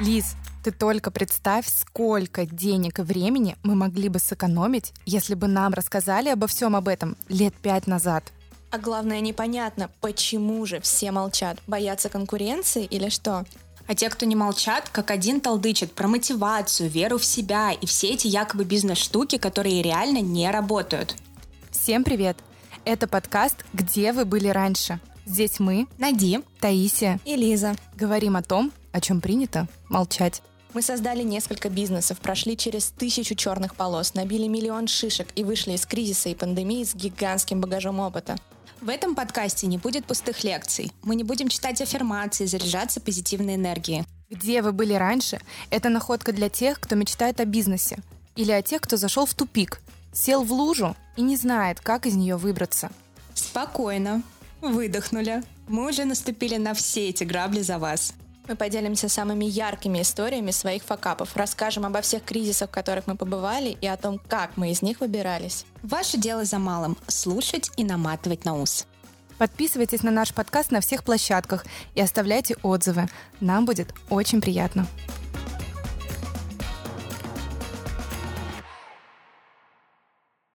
Лиз, ты только представь, сколько денег и времени мы могли бы сэкономить, если бы нам рассказали обо всем об этом лет пять назад. А главное, непонятно, почему же все молчат? Боятся конкуренции или что? А те, кто не молчат, как один толдычат про мотивацию, веру в себя и все эти якобы бизнес-штуки, которые реально не работают. Всем привет! Это подкаст «Где вы были раньше?». Здесь мы, Нади, Таисия, И Лиза. говорим о том, о чем принято молчать. Мы создали несколько бизнесов, прошли через тысячу черных полос, набили миллион шишек и вышли из кризиса и пандемии с гигантским багажом опыта. В этом подкасте не будет пустых лекций. Мы не будем читать аффирмации, заряжаться позитивной энергией. Где вы были раньше? Это находка для тех, кто мечтает о бизнесе. Или о тех, кто зашел в тупик, сел в лужу и не знает, как из нее выбраться. Спокойно. Выдохнули. Мы уже наступили на все эти грабли за вас. Мы поделимся самыми яркими историями своих факапов, расскажем обо всех кризисах, в которых мы побывали, и о том, как мы из них выбирались. Ваше дело за малым – слушать и наматывать на ус. Подписывайтесь на наш подкаст на всех площадках и оставляйте отзывы. Нам будет очень приятно.